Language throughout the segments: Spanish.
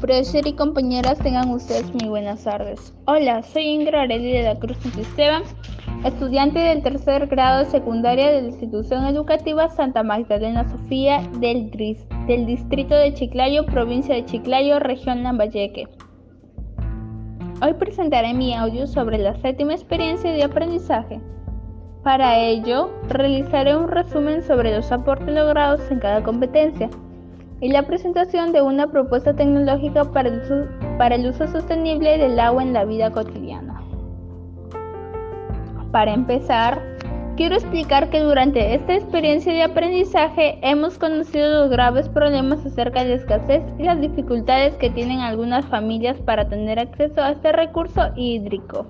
Profesor y compañeras, tengan ustedes muy buenas tardes. Hola, soy Ingrid Areli de la Cruz Esteban, estudiante del tercer grado de secundaria de la institución educativa Santa Magdalena Sofía del, del distrito de Chiclayo, provincia de Chiclayo, región Lambayeque. Hoy presentaré mi audio sobre la séptima experiencia de aprendizaje. Para ello, realizaré un resumen sobre los aportes logrados en cada competencia y la presentación de una propuesta tecnológica para el, uso, para el uso sostenible del agua en la vida cotidiana. Para empezar, quiero explicar que durante esta experiencia de aprendizaje hemos conocido los graves problemas acerca de la escasez y las dificultades que tienen algunas familias para tener acceso a este recurso hídrico.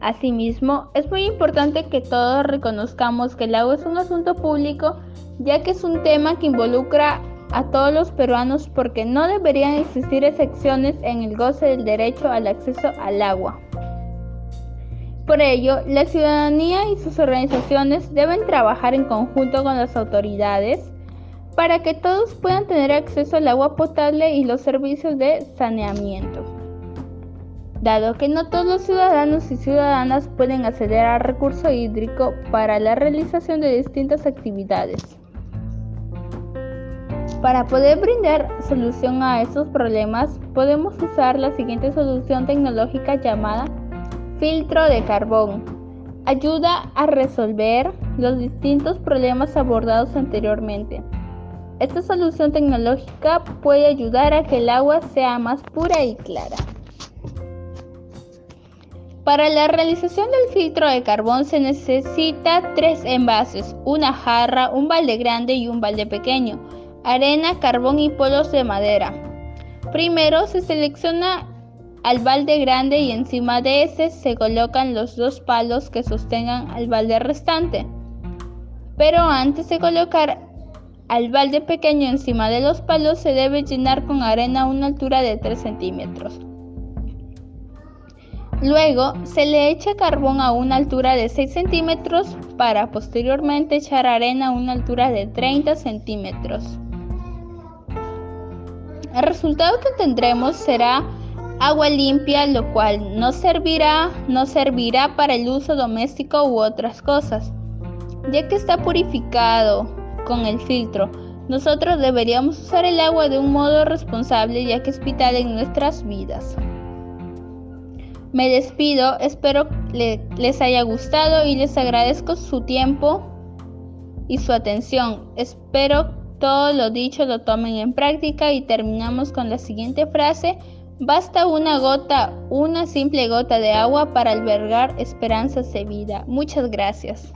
Asimismo, es muy importante que todos reconozcamos que el agua es un asunto público, ya que es un tema que involucra a todos los peruanos porque no deberían existir excepciones en el goce del derecho al acceso al agua. Por ello, la ciudadanía y sus organizaciones deben trabajar en conjunto con las autoridades para que todos puedan tener acceso al agua potable y los servicios de saneamiento. Dado que no todos los ciudadanos y ciudadanas pueden acceder al recurso hídrico para la realización de distintas actividades. Para poder brindar solución a estos problemas, podemos usar la siguiente solución tecnológica llamada filtro de carbón. Ayuda a resolver los distintos problemas abordados anteriormente. Esta solución tecnológica puede ayudar a que el agua sea más pura y clara. Para la realización del filtro de carbón se necesita tres envases, una jarra, un balde grande y un balde pequeño arena, carbón y polos de madera. Primero se selecciona al balde grande y encima de ese se colocan los dos palos que sostengan al balde restante. Pero antes de colocar al balde pequeño encima de los palos se debe llenar con arena a una altura de 3 centímetros. Luego se le echa carbón a una altura de 6 centímetros para posteriormente echar arena a una altura de 30 centímetros. El resultado que tendremos será agua limpia, lo cual no servirá, no servirá para el uso doméstico u otras cosas, ya que está purificado con el filtro. Nosotros deberíamos usar el agua de un modo responsable ya que es vital en nuestras vidas. Me despido, espero les haya gustado y les agradezco su tiempo y su atención. Espero todo lo dicho lo tomen en práctica y terminamos con la siguiente frase. Basta una gota, una simple gota de agua para albergar esperanzas de vida. Muchas gracias.